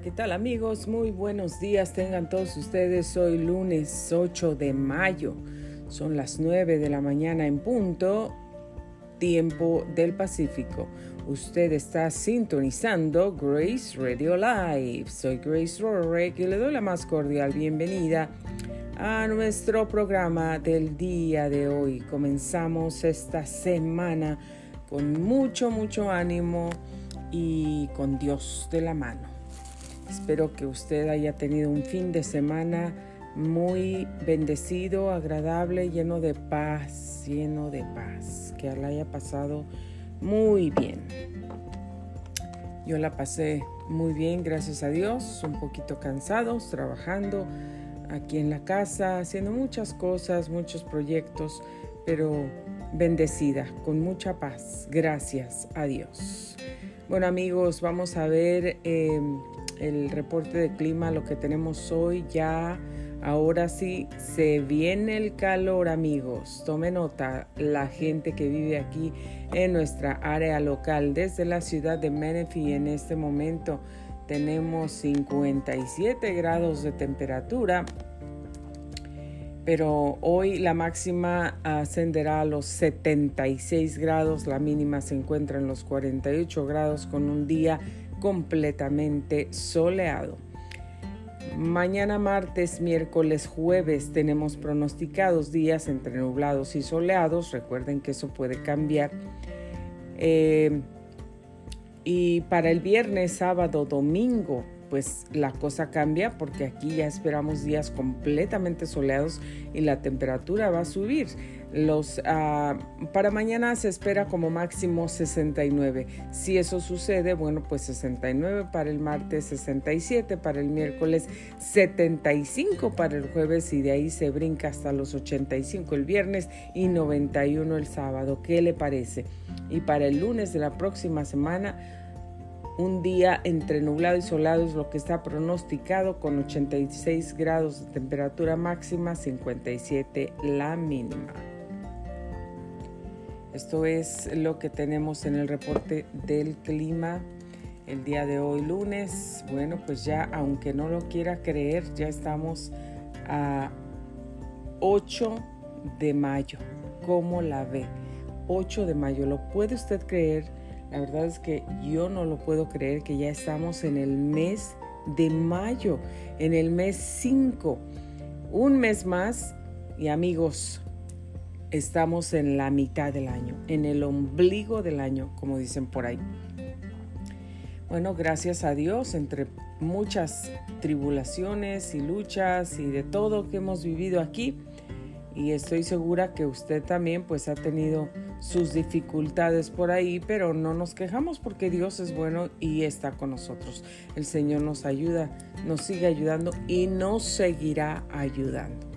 ¿qué tal amigos? Muy buenos días tengan todos ustedes. Hoy lunes 8 de mayo. Son las 9 de la mañana en punto, tiempo del Pacífico. Usted está sintonizando Grace Radio Live. Soy Grace Rorek y le doy la más cordial bienvenida a nuestro programa del día de hoy. Comenzamos esta semana con mucho, mucho ánimo y con Dios de la mano. Espero que usted haya tenido un fin de semana muy bendecido, agradable, lleno de paz, lleno de paz. Que la haya pasado muy bien. Yo la pasé muy bien, gracias a Dios, un poquito cansados, trabajando aquí en la casa, haciendo muchas cosas, muchos proyectos, pero bendecida, con mucha paz, gracias a Dios. Bueno amigos, vamos a ver em, el reporte de clima, lo que tenemos hoy ya. Ahora sí, se viene el calor amigos. Tome nota la gente que vive aquí en nuestra área local. Desde la ciudad de Menifee en este momento tenemos 57 grados de temperatura pero hoy la máxima ascenderá a los 76 grados, la mínima se encuentra en los 48 grados con un día completamente soleado. Mañana martes, miércoles, jueves tenemos pronosticados días entre nublados y soleados. Recuerden que eso puede cambiar. Eh, y para el viernes, sábado, domingo pues la cosa cambia porque aquí ya esperamos días completamente soleados y la temperatura va a subir. Los, ah, para mañana se espera como máximo 69. Si eso sucede, bueno, pues 69 para el martes, 67 para el miércoles, 75 para el jueves y de ahí se brinca hasta los 85 el viernes y 91 el sábado. ¿Qué le parece? Y para el lunes de la próxima semana, un día entre nublado y soleado es lo que está pronosticado con 86 grados de temperatura máxima, 57 la mínima. Esto es lo que tenemos en el reporte del clima el día de hoy lunes. Bueno, pues ya aunque no lo quiera creer, ya estamos a 8 de mayo. ¿Cómo la ve? 8 de mayo. ¿Lo puede usted creer? La verdad es que yo no lo puedo creer que ya estamos en el mes de mayo, en el mes 5. Un mes más y amigos, estamos en la mitad del año, en el ombligo del año, como dicen por ahí. Bueno, gracias a Dios, entre muchas tribulaciones y luchas y de todo que hemos vivido aquí, y estoy segura que usted también pues ha tenido sus dificultades por ahí, pero no nos quejamos porque Dios es bueno y está con nosotros. El Señor nos ayuda, nos sigue ayudando y nos seguirá ayudando.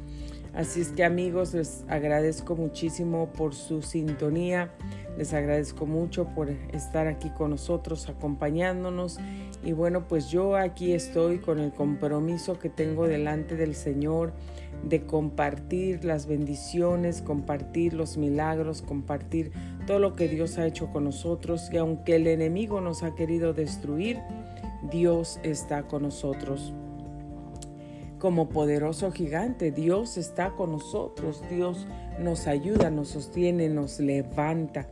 Así es que amigos, les agradezco muchísimo por su sintonía, les agradezco mucho por estar aquí con nosotros, acompañándonos. Y bueno, pues yo aquí estoy con el compromiso que tengo delante del Señor de compartir las bendiciones, compartir los milagros, compartir todo lo que Dios ha hecho con nosotros. Y aunque el enemigo nos ha querido destruir, Dios está con nosotros. Como poderoso gigante, Dios está con nosotros. Dios nos ayuda, nos sostiene, nos levanta.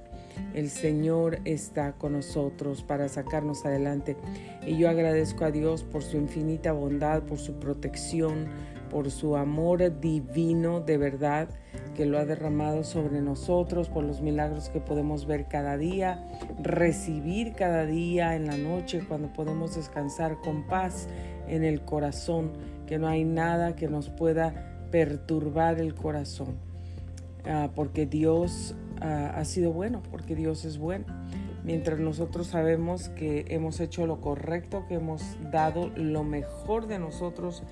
El Señor está con nosotros para sacarnos adelante. Y yo agradezco a Dios por su infinita bondad, por su protección, por su amor divino de verdad que lo ha derramado sobre nosotros, por los milagros que podemos ver cada día, recibir cada día en la noche cuando podemos descansar con paz en el corazón, que no hay nada que nos pueda perturbar el corazón, ah, porque Dios ah, ha sido bueno, porque Dios es bueno. Mientras nosotros sabemos que hemos hecho lo correcto, que hemos dado lo mejor de nosotros,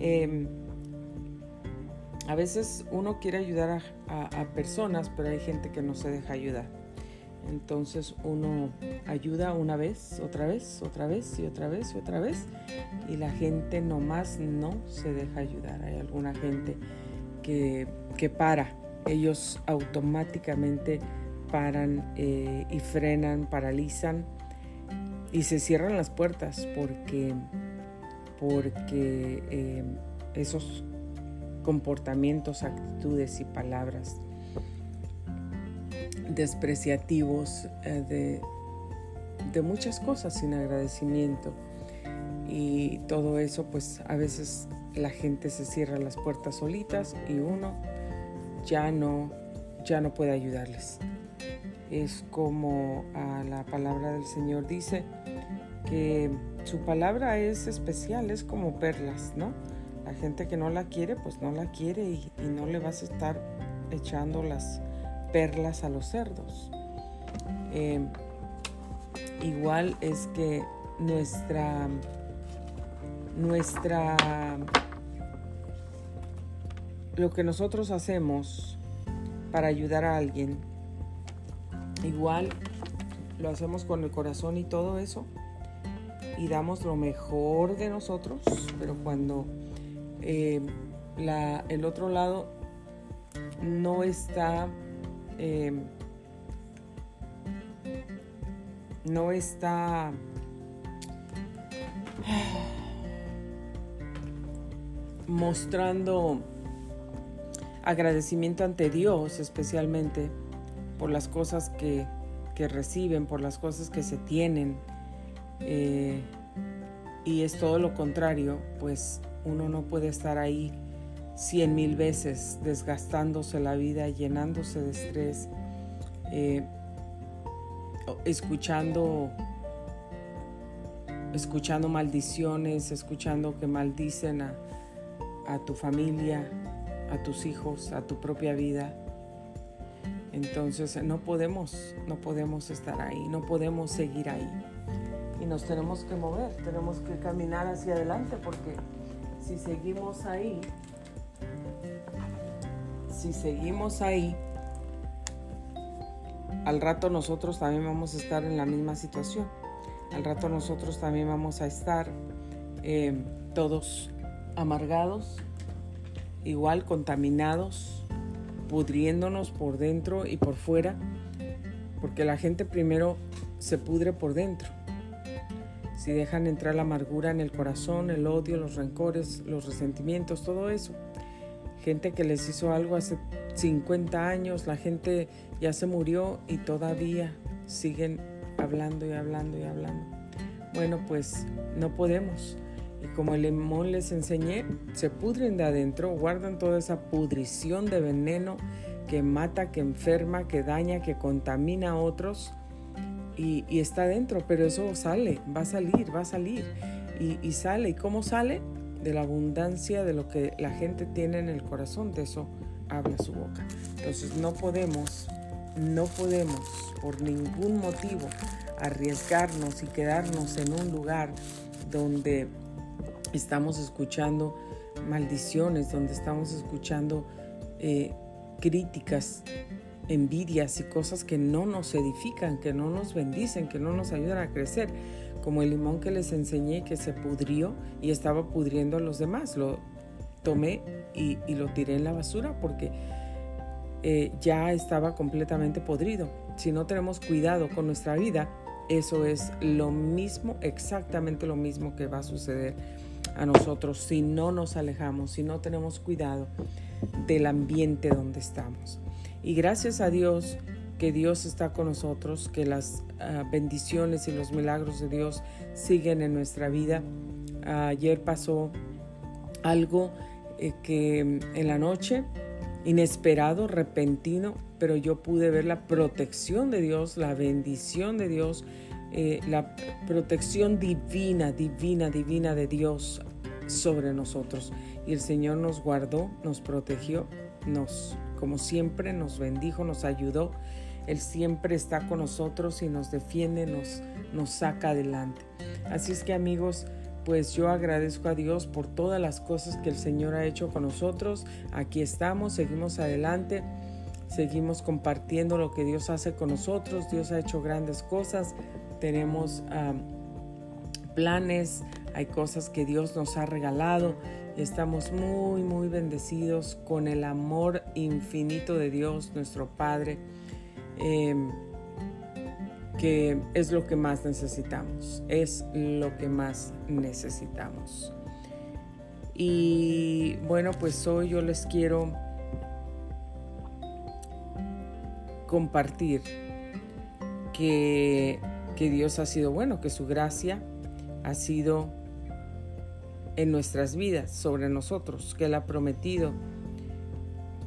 Em, a veces uno quiere ayudar a, personas, pero hay gente que no se deja ayudar. Entonces uno ayuda una vez, otra vez, otra vez y otra vez y otra vez. Y la gente nomás no se deja ayudar. Hay alguna gente que, que para. Ellos automáticamente paran eh, y frenan, paralizan y se cierran las puertas porque, porque eh, esos comportamientos, actitudes y palabras despreciativos eh, de, muchas cosas sin agradecimiento y todo eso pues a veces la gente se cierra las puertas solitas y uno ya no ya no puede ayudarles es como la palabra del Señor dice que su palabra es especial, es como perlas, ¿no? La gente que no la quiere, pues no la quiere y, no le vas a estar echando las perlas a los cerdos. Eh, igual es que nuestra nuestra lo que nosotros hacemos para ayudar a alguien igual lo hacemos con el corazón y todo eso y damos lo mejor de nosotros, pero cuando eh, el otro lado no está eh, no está mostrando agradecimiento ante Dios especialmente por las cosas que, reciben, por las cosas que se tienen. Eh, y es todo lo contrario, pues uno no puede estar ahí cien mil veces desgastándose la vida, llenándose de estrés, eh, escuchando, escuchando maldiciones, escuchando que maldicen a, a tu familia, a tus hijos, a tu propia vida. Entonces no podemos, no podemos estar ahí, no podemos seguir ahí. Y nos tenemos que mover, tenemos que caminar hacia adelante porque si seguimos ahí, si seguimos ahí, al rato nosotros también vamos a estar en la misma situación. Al rato nosotros también vamos a estar eh, todos amargados, igual contaminados, pudriéndonos por dentro y por fuera, porque la gente primero se pudre por dentro. Si dejan entrar la amargura en el corazón, el odio, los rencores, los resentimientos, todo eso. Gente que les hizo algo hace 50 años, la gente ya se murió y todavía siguen hablando y hablando y hablando. Bueno, pues no podemos. Y como el limón les enseñé, se pudren de adentro, guardan toda esa pudrición de veneno que mata, que enferma, que daña, que contamina a otros. Y, está adentro, pero eso sale, va a salir, va a salir. Y, y sale. ¿Y cómo sale? De la abundancia de lo que la gente tiene en el corazón, de eso habla su boca. Entonces no podemos, no podemos por ningún motivo arriesgarnos y quedarnos en un lugar donde estamos escuchando maldiciones, donde estamos escuchando eh, críticas, envidias y cosas que no nos edifican, que no nos bendicen, que no nos ayudan a crecer, como el limón que les enseñé que se pudrió y estaba pudriendo a los demás. Lo tomé y, lo tiré en la basura porque eh, ya estaba completamente podrido. Si no tenemos cuidado con nuestra vida, eso es lo mismo, exactamente lo mismo que va a suceder a nosotros si no nos alejamos, si no tenemos cuidado del ambiente donde estamos. Y gracias a Dios que Dios está con nosotros, que las ah, bendiciones y los milagros de Dios siguen en nuestra vida. ayer pasó algo eh, que en la noche, inesperado, repentino, pero yo pude ver la protección de Dios, la bendición de Dios eh, la protección divina, divina, divina de Dios sobre nosotros. Y el Señor nos guardó, nos protegió, nos, como siempre, nos bendijo, nos ayudó. Él siempre está con nosotros y nos defiende, nos, saca adelante. Así es que amigos, pues yo agradezco a Dios por todas las cosas que el Señor ha hecho con nosotros. Aquí estamos, seguimos adelante, seguimos compartiendo lo que Dios hace con nosotros. Dios ha hecho grandes cosas tenemos planes, hay cosas que Dios nos ha regalado. Estamos muy, muy bendecidos con el amor infinito de Dios, nuestro Padre, em, que es lo que más necesitamos, es lo que más necesitamos. Y bueno, pues hoy yo les quiero compartir que, que Dios ha sido bueno, que su gracia ha sido en nuestras vidas, sobre nosotros, que Él ha prometido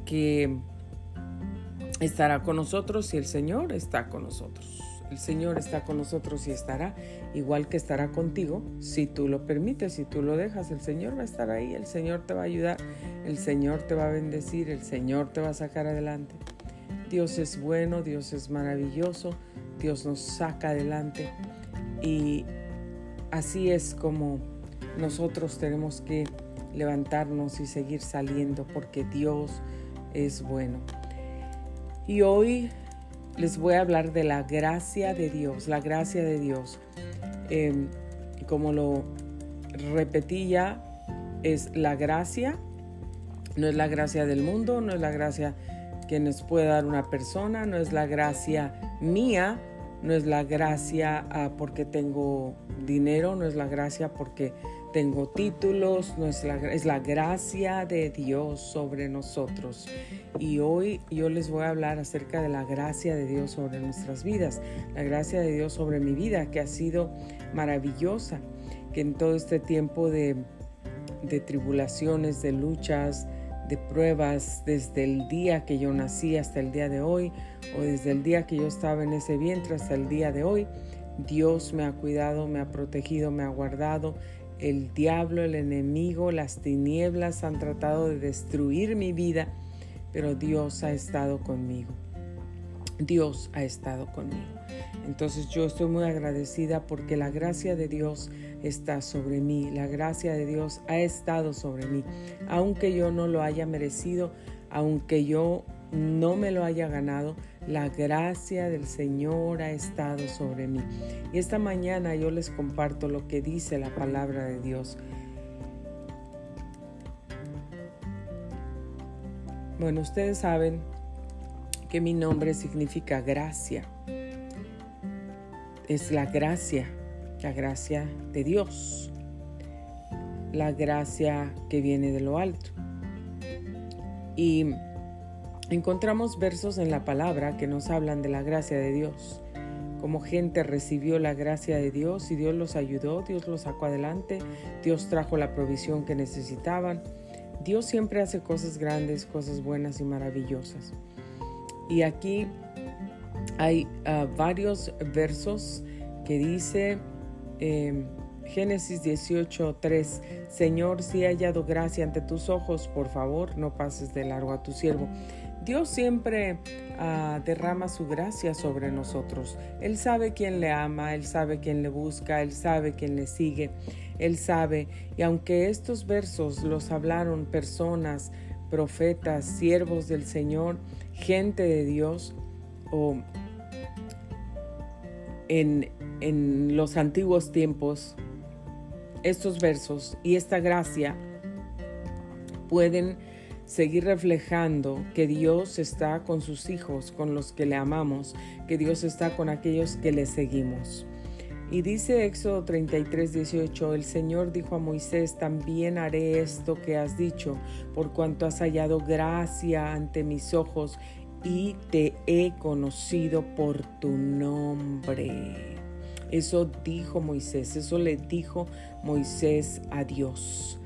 que estará con nosotros y el Señor está con nosotros. El Señor está con nosotros y estará, igual que estará contigo, si tú lo permites, si tú lo dejas, el Señor va a estar ahí, el Señor te va a ayudar, el Señor te va a bendecir, el Señor te va a sacar adelante. Dios es bueno, Dios es maravilloso, Dios nos saca adelante y así es como nosotros tenemos que levantarnos y seguir saliendo porque Dios es bueno. Y hoy les voy a hablar de la gracia de Dios, la gracia de Dios. Em, como lo repetí ya, es la gracia, no es la gracia del mundo, no es la gracia que nos puede dar una persona, no es la gracia mía, no es la gracia ah, porque tengo dinero, no es la gracia porque tengo títulos, no es la, es la gracia de Dios sobre nosotros. Y hoy yo les voy a hablar acerca de la gracia de Dios sobre nuestras vidas, la gracia de Dios sobre mi vida, que ha sido maravillosa, que en todo este tiempo de, de tribulaciones, de luchas, de pruebas, desde el día que yo nací hasta el día de hoy, o desde el día que yo estaba en ese vientre hasta el día de hoy, Dios me ha cuidado, me ha protegido, me ha guardado el diablo, el enemigo, las tinieblas han tratado de destruir mi vida, pero Dios ha estado conmigo. Dios ha estado conmigo. Entonces yo estoy muy agradecida porque la gracia de Dios está sobre mí, la gracia de Dios ha estado sobre mí, aunque yo no lo haya merecido, aunque yo no me lo haya ganado, la gracia del Señor ha estado sobre mí. Y esta mañana yo les comparto lo que dice la palabra de Dios. Bueno, ustedes saben que mi nombre significa gracia. Es la gracia, la gracia de Dios, la gracia que viene de lo alto. Y Encontramos versos en la palabra que nos hablan de la gracia de Dios. Como gente recibió la gracia de Dios y Dios los ayudó, Dios los sacó adelante, Dios trajo la provisión que necesitaban. Dios siempre hace cosas grandes, cosas buenas y maravillosas. Y aquí hay ah, varios versos que dice eh, Génesis 18:3, Señor, si he hallado gracia ante tus ojos, por favor, no pases de largo a tu siervo. Dios siempre ah, derrama su gracia sobre nosotros. Él sabe quién le ama, Él sabe quién le busca, Él sabe quién le sigue, Él sabe. Y aunque estos versos los hablaron personas, profetas, siervos del Señor, gente de Dios, o en, en los antiguos tiempos, estos versos y esta gracia pueden seguir reflejando que Dios está con sus hijos, con los que le amamos, que Dios está con aquellos que le seguimos. Y dice Éxodo 33, 18, el Señor dijo a Moisés, también haré esto que has dicho, por cuanto has hallado gracia ante mis ojos y te he conocido por tu nombre. Eso dijo Moisés, eso le dijo Moisés a Dios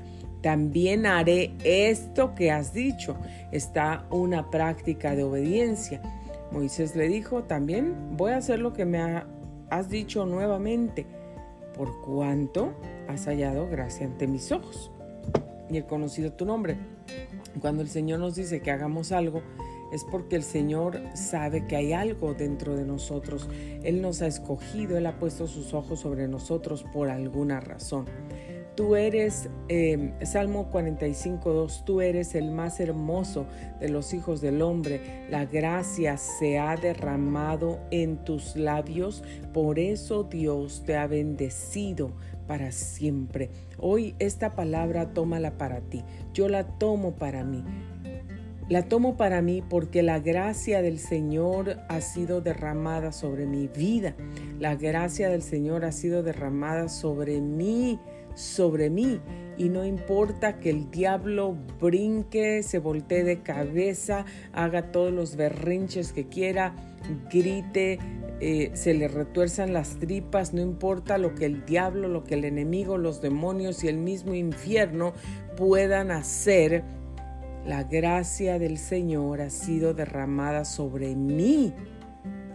también haré esto que has dicho. Está una práctica de obediencia. Moisés le dijo, también voy a hacer lo que me has dicho nuevamente, por cuanto has hallado gracia ante mis ojos y he conocido tu nombre. Cuando el Señor nos dice que hagamos algo, es porque el Señor sabe que hay algo dentro de nosotros. Él nos ha escogido, Él ha puesto sus ojos sobre nosotros por alguna razón. Tú eres, eh, Salmo 45, 2, tú eres el más hermoso de los hijos del hombre. La gracia se ha derramado en tus labios, por eso Dios te ha bendecido para siempre. Hoy esta palabra tómala para ti, yo la tomo para mí. La tomo para mí porque la gracia del Señor ha sido derramada sobre mi vida. La gracia del Señor ha sido derramada sobre mí, sobre mí. Y no importa que el diablo brinque, se voltee de cabeza, haga todos los berrinches que quiera, grite, eh, se le retuerzan las tripas, no importa lo que el diablo, lo que el enemigo, los demonios y el mismo infierno puedan hacer la gracia del Señor ha sido derramada sobre mí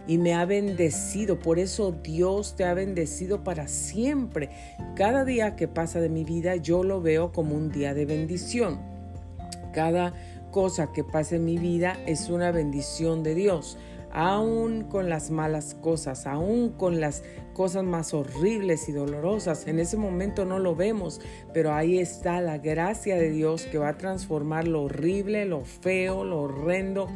y me ha bendecido. Por eso Dios te ha bendecido para siempre. Cada día que pasa de mi vida yo lo veo como un día de bendición. Cada cosa que pasa en mi vida es una bendición de Dios aún con las malas cosas, aún con las cosas más horribles y dolorosas. En ese momento no lo vemos, pero ahí está la gracia de Dios que va a transformar lo horrible, lo feo, lo horrendo,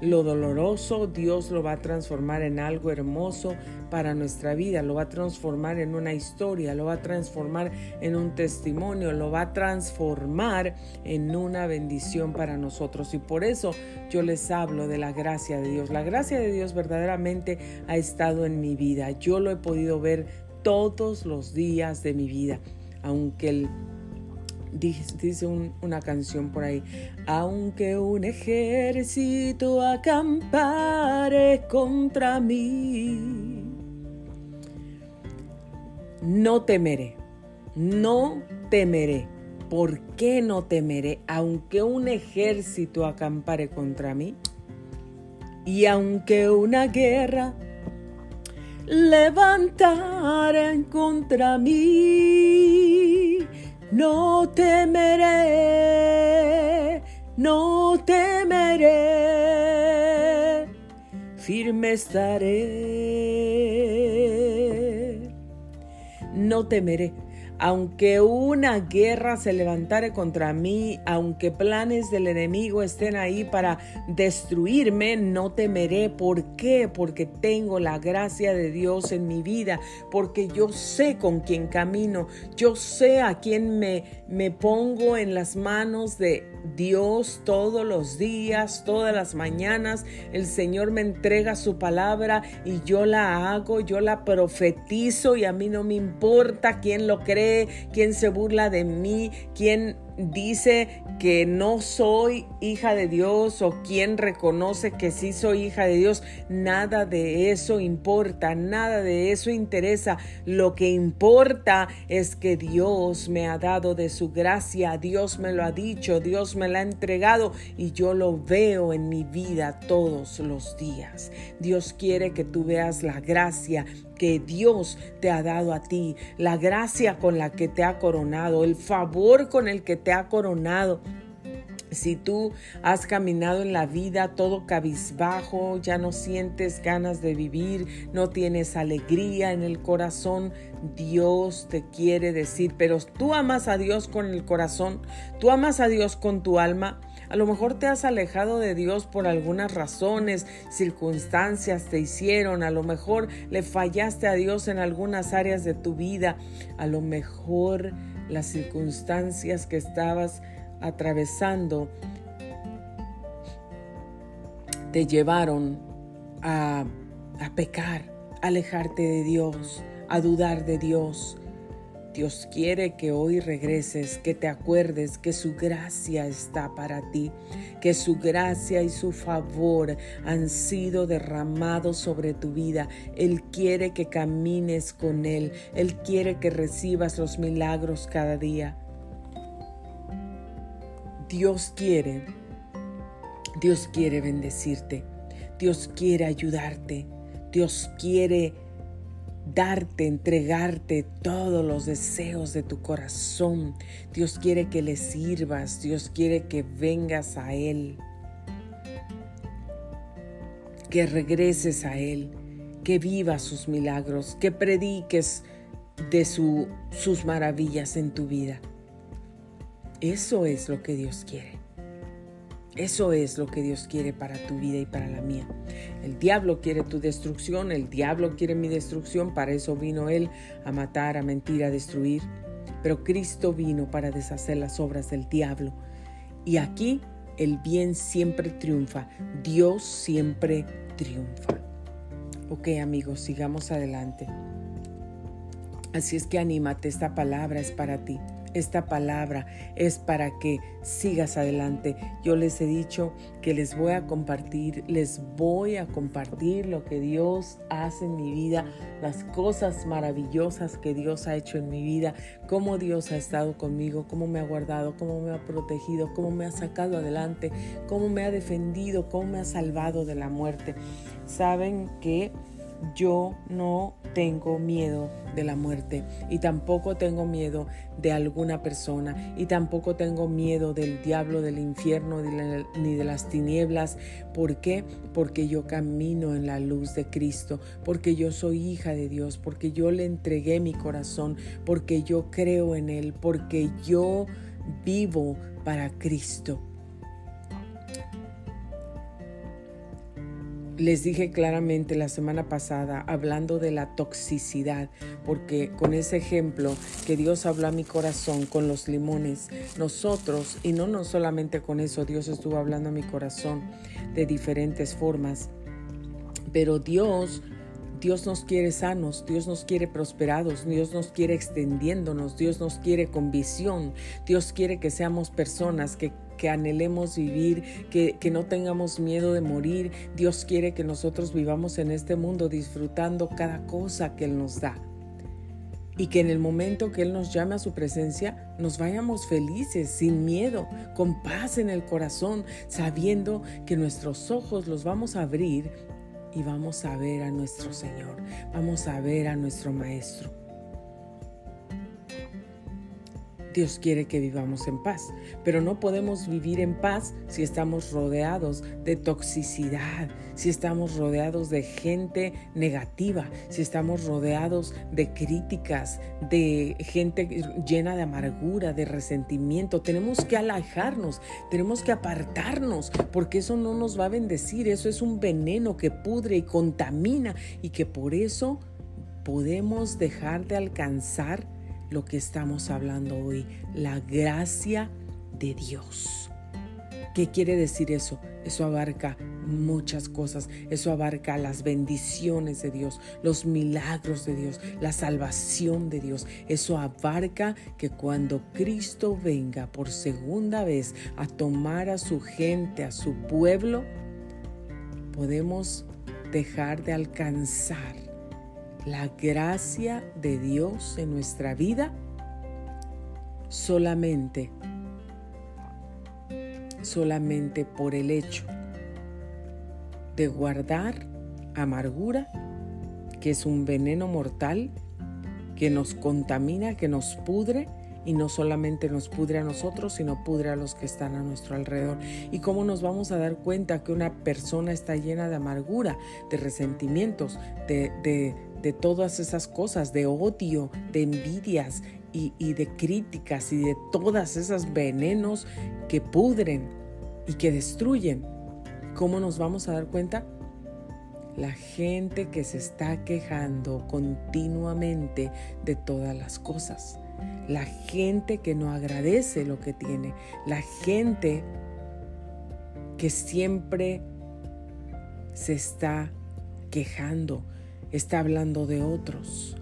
lo doloroso. Dios lo va a transformar en algo hermoso para nuestra vida, lo va a transformar en una historia, lo va a transformar en un testimonio, lo va a transformar en una bendición para nosotros. Y por eso yo les hablo de la gracia de Dios. La gracia de Dios verdaderamente ha estado en mi vida. Yo lo he podido ver todos los días de mi vida, aunque el dice una canción por ahí, aunque un ejército acampare contra mí, no temeré, no temeré. ¿Por qué no temeré? Aunque un ejército acampare contra mí y aunque una guerra levantara contra mí, no temeré, no temeré, firme estaré. No temeré aunque una guerra se levantare contra mí, aunque planes del enemigo estén ahí para destruirme, no temeré. ¿Por qué? Porque tengo la gracia de Dios en mi vida, porque yo sé con quién camino, yo sé a quién me, me pongo en las manos de Dios todos los días, todas las mañanas. El Señor me entrega su palabra y yo la hago, yo la profetizo y a mí no me importa quién lo cree quién se burla de mí, quién dice que no soy hija de Dios o quien reconoce que sí soy hija de Dios, nada de eso importa, nada de eso interesa. Lo que importa es que Dios me ha dado de su gracia, Dios me lo ha dicho, Dios me lo ha entregado y yo lo veo en mi vida todos los días. Dios quiere que tú veas la gracia que Dios te ha dado a ti, la gracia con la que te ha coronado, el favor con el que te ha coronado. Si tú has caminado en la vida todo cabizbajo, ya no sientes ganas de vivir, no tienes alegría en el corazón, Dios te quiere decir, pero tú amas a Dios con el corazón, tú amas a Dios con tu alma. A lo mejor te has alejado de Dios por algunas razones, circunstancias te hicieron, a lo mejor le fallaste a Dios en algunas áreas de tu vida, a lo mejor las circunstancias que estabas atravesando te llevaron a, pecar, a alejarte de Dios, a dudar de Dios. Dios quiere que hoy regreses, que te acuerdes que su gracia está para ti, que su gracia y su favor han sido derramados sobre tu vida. Él quiere que camines con Él, Él quiere que recibas los milagros cada día. Dios quiere, Dios quiere bendecirte, Dios quiere ayudarte, Dios quiere darte, entregarte todos los deseos de tu corazón. Dios quiere que le sirvas, Dios quiere que vengas a Él, que regreses a Él, que vivas sus milagros, que prediques de su, sus maravillas en tu vida. Eso es lo que Dios quiere. Eso es lo que Dios quiere para tu vida y para la mía. El diablo quiere tu destrucción, el diablo quiere mi destrucción, para eso vino Él a matar, a mentir, a destruir. Pero Cristo vino para deshacer las obras del diablo. Y aquí el bien siempre triunfa, Dios siempre triunfa. Ok amigos, sigamos adelante. Así es que anímate, esta palabra es para ti. Esta palabra es para que sigas adelante. Yo les he dicho que les voy a compartir, les voy a compartir lo que Dios hace en mi vida, las cosas maravillosas que Dios ha hecho en mi vida, cómo Dios ha estado conmigo, cómo me ha guardado, cómo me ha protegido, cómo me ha sacado adelante, cómo me ha defendido, cómo me ha salvado de la muerte. Saben que yo no tengo miedo de la muerte y tampoco tengo miedo de alguna persona y tampoco tengo miedo del diablo, del infierno ni de las tinieblas. ¿Por qué? Porque yo camino en la luz de Cristo, porque yo soy hija de Dios, porque yo le entregué mi corazón, porque yo creo en Él, porque yo vivo para Cristo. Les dije claramente la semana pasada, hablando de la toxicidad, porque con ese ejemplo que Dios habló a mi corazón con los limones, nosotros, y no, no solamente con eso, Dios estuvo hablando a mi corazón de diferentes formas, pero Dios Dios nos quiere sanos, Dios nos quiere prosperados, Dios nos quiere extendiéndonos, Dios nos quiere con visión, Dios quiere que seamos personas que que anhelemos vivir, que, que, no tengamos miedo de morir. Dios quiere que nosotros vivamos en este mundo disfrutando cada cosa que Él nos da. Y que en el momento que Él nos llame a su presencia, nos vayamos felices, sin miedo, con paz en el corazón, sabiendo que nuestros ojos los vamos a abrir y vamos a ver a nuestro Señor, vamos a ver a nuestro Maestro. Dios quiere que vivamos en paz, pero no podemos vivir en paz si estamos rodeados de toxicidad, si estamos rodeados de gente negativa, si estamos rodeados de críticas, de gente llena de amargura, de resentimiento. Tenemos que alejarnos, tenemos que apartarnos, porque eso no nos va a bendecir, eso es un veneno que pudre y contamina y que por eso podemos dejar de alcanzar lo que estamos hablando hoy, la gracia de Dios. ¿Qué quiere decir eso? Eso abarca muchas cosas. Eso abarca las bendiciones de Dios, los milagros de Dios, la salvación de Dios. Eso abarca que cuando Cristo venga por segunda vez a tomar a su gente, a su pueblo, podemos dejar de alcanzar la gracia de Dios en nuestra vida solamente, solamente por el hecho de guardar amargura, que es un veneno mortal que nos contamina, que nos pudre y no solamente nos pudre a nosotros, sino pudre a los que están a nuestro alrededor. ¿Y cómo nos vamos a dar cuenta que una persona está llena de amargura, de resentimientos, de, de, de todas esas cosas, de odio, de envidias y, y de críticas y de todas esas venenos que pudren y que destruyen. ¿Cómo nos vamos a dar cuenta? La gente que se está quejando continuamente de todas las cosas. La gente que no agradece lo que tiene. La gente que siempre se está quejando está hablando de otros.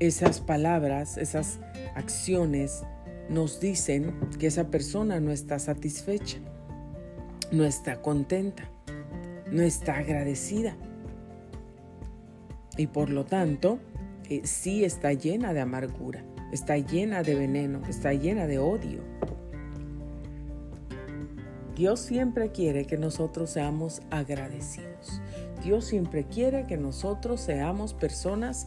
Esas palabras, esas acciones nos dicen que esa persona no está satisfecha, no está contenta, no está agradecida. Y por lo tanto, eh, sí está llena de amargura, está llena de veneno, está llena de odio. Dios siempre quiere que nosotros seamos agradecidos. Dios siempre quiere que nosotros seamos personas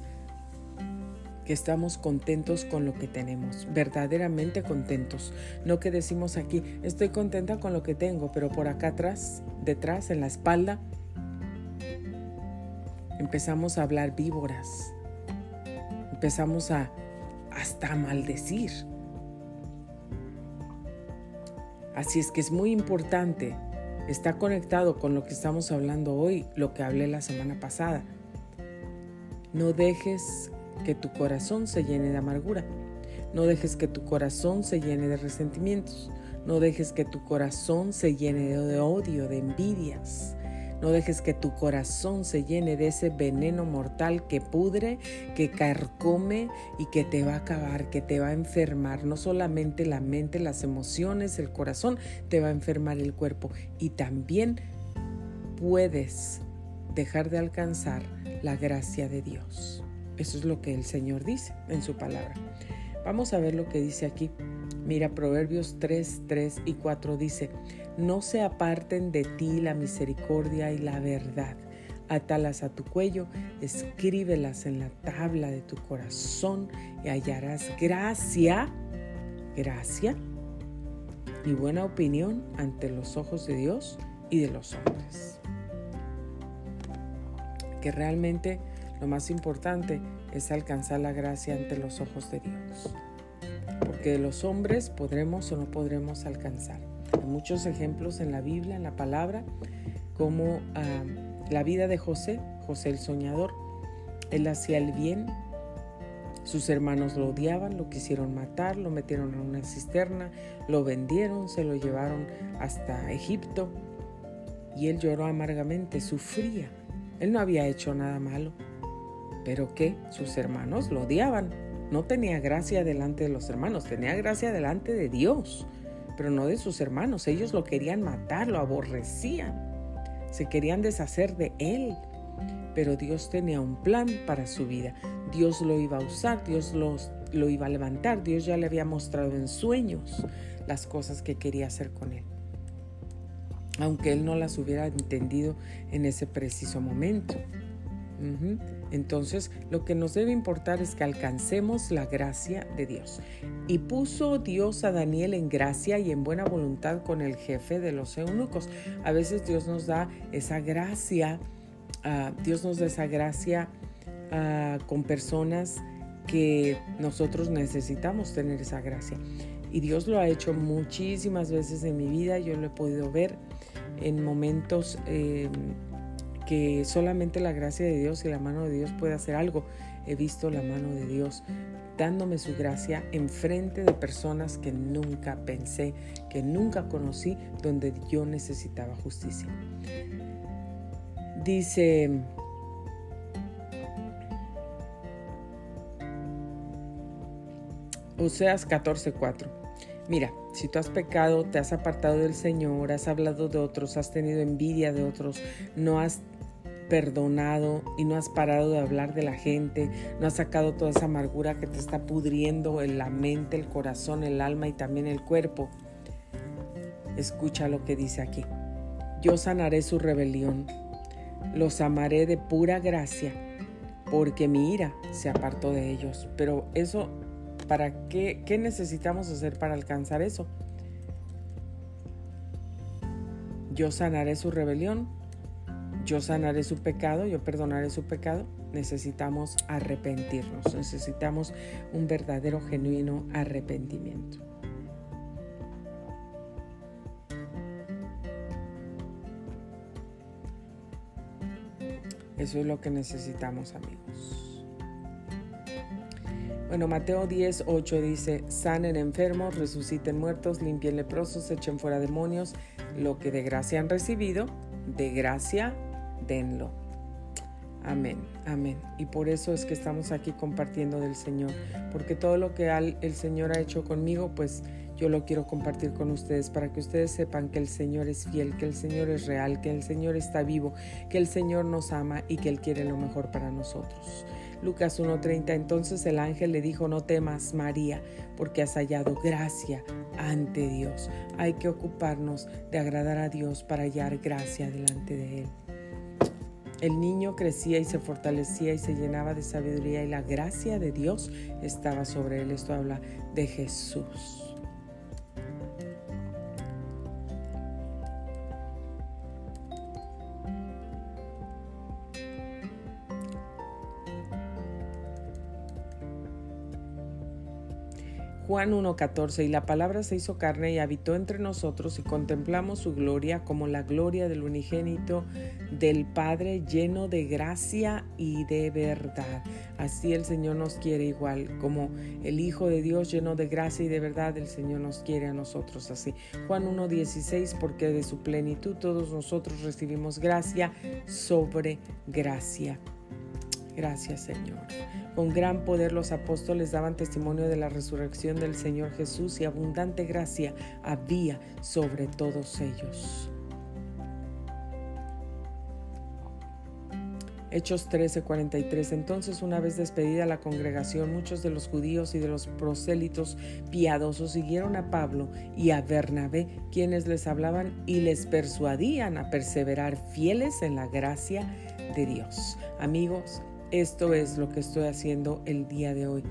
que estamos contentos con lo que tenemos, verdaderamente contentos. No que decimos aquí, estoy contenta con lo que tengo, pero por acá atrás, detrás, en la espalda, empezamos a hablar víboras, empezamos a hasta maldecir. Así es que es muy importante, está conectado con lo que estamos hablando hoy, lo que hablé la semana pasada. No dejes que tu corazón se llene de amargura. No dejes que tu corazón se llene de resentimientos. No dejes que tu corazón se llene de odio, de envidias. No dejes que tu corazón se llene de ese veneno mortal que pudre, que carcome y que te va a acabar, que te va a enfermar. No solamente la mente, las emociones, el corazón, te va a enfermar el cuerpo. Y también puedes dejar de alcanzar la gracia de Dios. Eso es lo que el Señor dice en su palabra. Vamos a ver lo que dice aquí. Mira, Proverbios 3, 3 y 4 dice, no se aparten de ti la misericordia y la verdad. Atalas a tu cuello, escríbelas en la tabla de tu corazón y hallarás gracia, gracia y buena opinión ante los ojos de Dios y de los hombres. Que realmente lo más importante es alcanzar la gracia ante los ojos de Dios. De los hombres podremos o no podremos alcanzar. Hay muchos ejemplos en la Biblia, en la palabra, como ah, la vida de José, José el soñador. Él hacía el bien, sus hermanos lo odiaban, lo quisieron matar, lo metieron en una cisterna, lo vendieron, se lo llevaron hasta Egipto y él lloró amargamente, sufría. Él no había hecho nada malo, pero que sus hermanos lo odiaban. No tenía gracia delante de los hermanos, tenía gracia delante de Dios pero no de sus hermanos. Ellos lo querían matar, lo aborrecían, se querían deshacer de él. Pero Dios tenía un plan para su vida. Dios lo iba a usar, Dios lo iba a levantar, Dios ya le había mostrado en sueños las cosas que quería hacer con él. Aunque él no las hubiera entendido en ese preciso momento. Entonces, lo que nos debe importar es que alcancemos la gracia de Dios. Y puso Dios a Daniel en gracia y en buena voluntad con el jefe de los eunucos. A veces Dios nos da esa gracia, ah, Dios nos da esa gracia ah, con personas que nosotros necesitamos tener esa gracia. Y Dios lo ha hecho muchísimas veces en mi vida, yo lo he podido ver en momentos... Em, que solamente la gracia de Dios y la mano de Dios puede hacer algo. He visto la mano de Dios dándome su gracia en frente de personas que nunca pensé, que nunca conocí, donde yo necesitaba justicia. Dice, Oseas 14:4. Mira, si tú has pecado, te has apartado del Señor, has hablado de otros, has tenido envidia de otros, no has perdonado y no has parado de hablar de la gente, no has sacado toda esa amargura que te está pudriendo en la mente, el corazón, el alma y también el cuerpo. Escucha lo que dice aquí. Yo sanaré su rebelión, los amaré de pura gracia, porque mi ira se apartó de ellos. Pero eso, ¿para qué? ¿Qué necesitamos hacer para alcanzar eso? Yo sanaré su rebelión, yo sanaré su pecado, yo perdonaré su pecado, necesitamos arrepentirnos, necesitamos un verdadero, genuino arrepentimiento. Eso es lo que necesitamos, amigos. Bueno, Mateo 10, 8 dice, sanen enfermos, resuciten muertos, limpien leprosos, echen fuera demonios, lo que de gracia han recibido, de gracia denlo. Amén, amén. Y por eso es que estamos aquí compartiendo del Señor, porque todo lo que el Señor ha hecho conmigo, pues yo lo quiero compartir con ustedes para que ustedes sepan que el Señor es fiel, que el Señor es real, que el Señor está vivo, que el Señor nos ama y que Él quiere lo mejor para nosotros. Lucas 1.30, entonces el ángel le dijo, no temas María, porque has hallado gracia ante Dios. Hay que ocuparnos de agradar a Dios para hallar gracia delante de Él. El niño crecía y se fortalecía y se llenaba de sabiduría y la gracia de Dios estaba sobre él. Esto habla de Jesús. Juan 1.14, y la palabra se hizo carne y habitó entre nosotros y contemplamos su gloria como la gloria del unigénito del Padre lleno de gracia y de verdad. Así el Señor nos quiere igual, como el Hijo de Dios lleno de gracia y de verdad, el Señor nos quiere a nosotros así. Juan 1.16, porque de su plenitud todos nosotros recibimos gracia sobre gracia. Gracias Señor. Con gran poder los apóstoles daban testimonio de la resurrección del Señor Jesús y abundante gracia había sobre todos ellos. Hechos 13:43. Entonces, una vez despedida la congregación, muchos de los judíos y de los prosélitos piadosos siguieron a Pablo y a Bernabé, quienes les hablaban y les persuadían a perseverar fieles en la gracia de Dios. Amigos, esto es lo que estoy haciendo el día de hoy.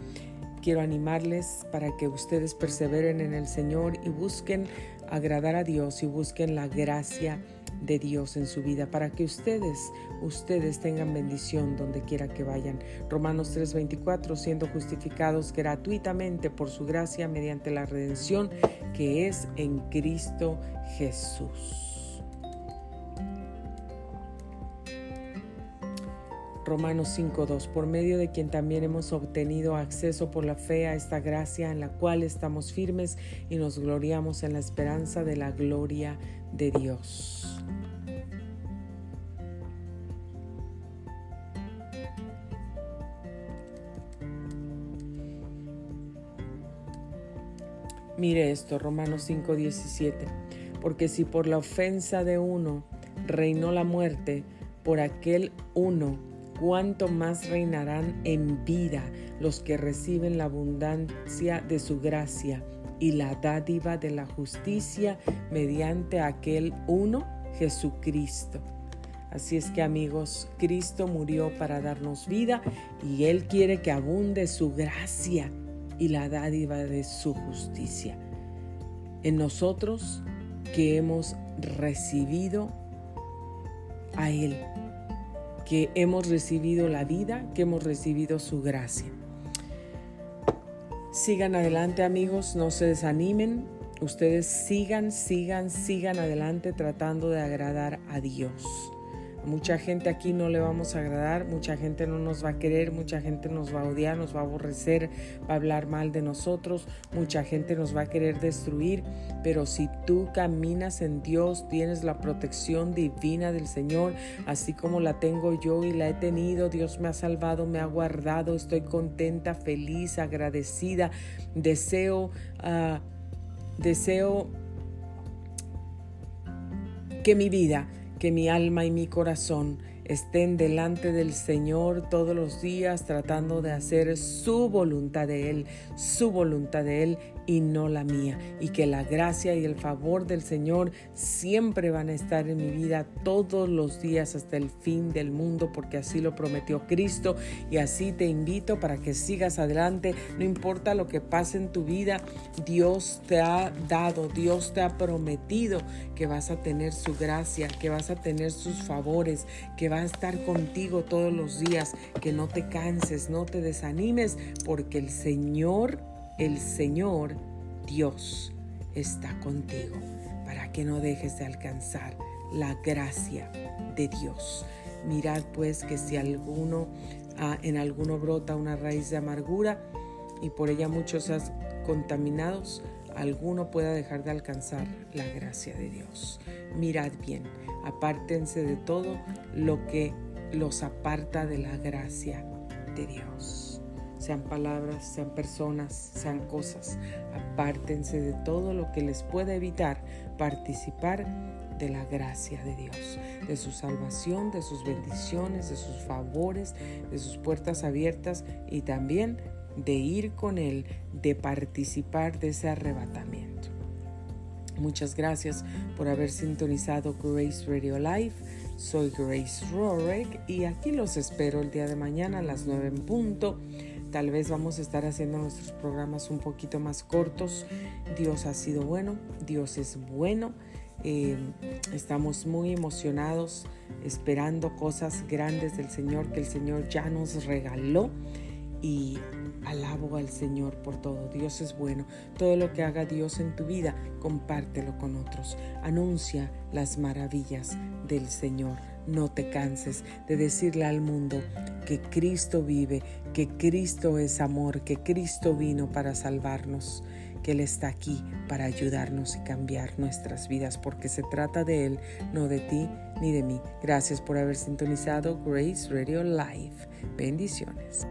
Quiero animarles para que ustedes perseveren en el Señor y busquen agradar a Dios y busquen la gracia de Dios en su vida para que ustedes, ustedes tengan bendición donde quiera que vayan. Romanos 3:24, siendo justificados gratuitamente por su gracia mediante la redención que es en Cristo Jesús. Romanos 5.2, por medio de quien también hemos obtenido acceso por la fe a esta gracia en la cual estamos firmes y nos gloriamos en la esperanza de la gloria de Dios. Mire esto, Romanos 5:17, porque si por la ofensa de uno reinó la muerte, por aquel uno cuánto más reinarán en vida los que reciben la abundancia de su gracia y la dádiva de la justicia mediante aquel uno, Jesucristo. Así es que amigos, Cristo murió para darnos vida y Él quiere que abunde su gracia y la dádiva de su justicia. En nosotros que hemos recibido a Él que hemos recibido la vida, que hemos recibido su gracia. Sigan adelante amigos, no se desanimen, ustedes sigan, sigan, sigan adelante tratando de agradar a Dios. Mucha gente aquí no le vamos a agradar, mucha gente no nos va a querer, mucha gente nos va a odiar, nos va a aborrecer, va a hablar mal de nosotros, mucha gente nos va a querer destruir, pero si tú caminas en Dios, tienes la protección divina del Señor, así como la tengo yo y la he tenido, Dios me ha salvado, me ha guardado, estoy contenta, feliz, agradecida, deseo, uh, deseo que mi vida que mi alma y mi corazón estén delante del Señor todos los días tratando de hacer su voluntad de Él, su voluntad de Él y no la mía. Y que la gracia y el favor del Señor siempre van a estar en mi vida todos los días hasta el fin del mundo, porque así lo prometió Cristo. Y así te invito para que sigas adelante. No importa lo que pase en tu vida, Dios te ha dado, Dios te ha prometido que vas a tener su gracia, que vas a tener sus favores, que va a estar contigo todos los días, que no te canses, no te desanimes, porque el Señor el Señor Dios está contigo para que no dejes de alcanzar la gracia de Dios. Mirad pues que si alguno ah, en alguno brota una raíz de amargura y por ella muchos sean contaminados, alguno pueda dejar de alcanzar la gracia de Dios. Mirad bien, apártense de todo lo que los aparta de la gracia de Dios sean palabras, sean personas, sean cosas. Apártense de todo lo que les pueda evitar participar de la gracia de Dios, de su salvación, de sus bendiciones, de sus favores, de sus puertas abiertas y también de ir con Él, de participar de ese arrebatamiento. Muchas gracias por haber sintonizado Grace Radio Live. Soy Grace Rorick y aquí los espero el día de mañana a las 9 en punto Tal vez vamos a estar haciendo nuestros programas un poquito más cortos. Dios ha sido bueno, Dios es bueno. Eh, estamos muy emocionados esperando cosas grandes del Señor que el Señor ya nos regaló y alabo al Señor por todo. Dios es bueno. Todo lo que haga Dios en tu vida, compártelo con otros. Anuncia las maravillas del Señor. No te canses de decirle al mundo que Cristo vive, que Cristo es amor, que Cristo vino para salvarnos, que Él está aquí para ayudarnos y cambiar nuestras vidas, porque se trata de Él, no de ti ni de mí. Gracias por haber sintonizado Grace Radio Live. Bendiciones.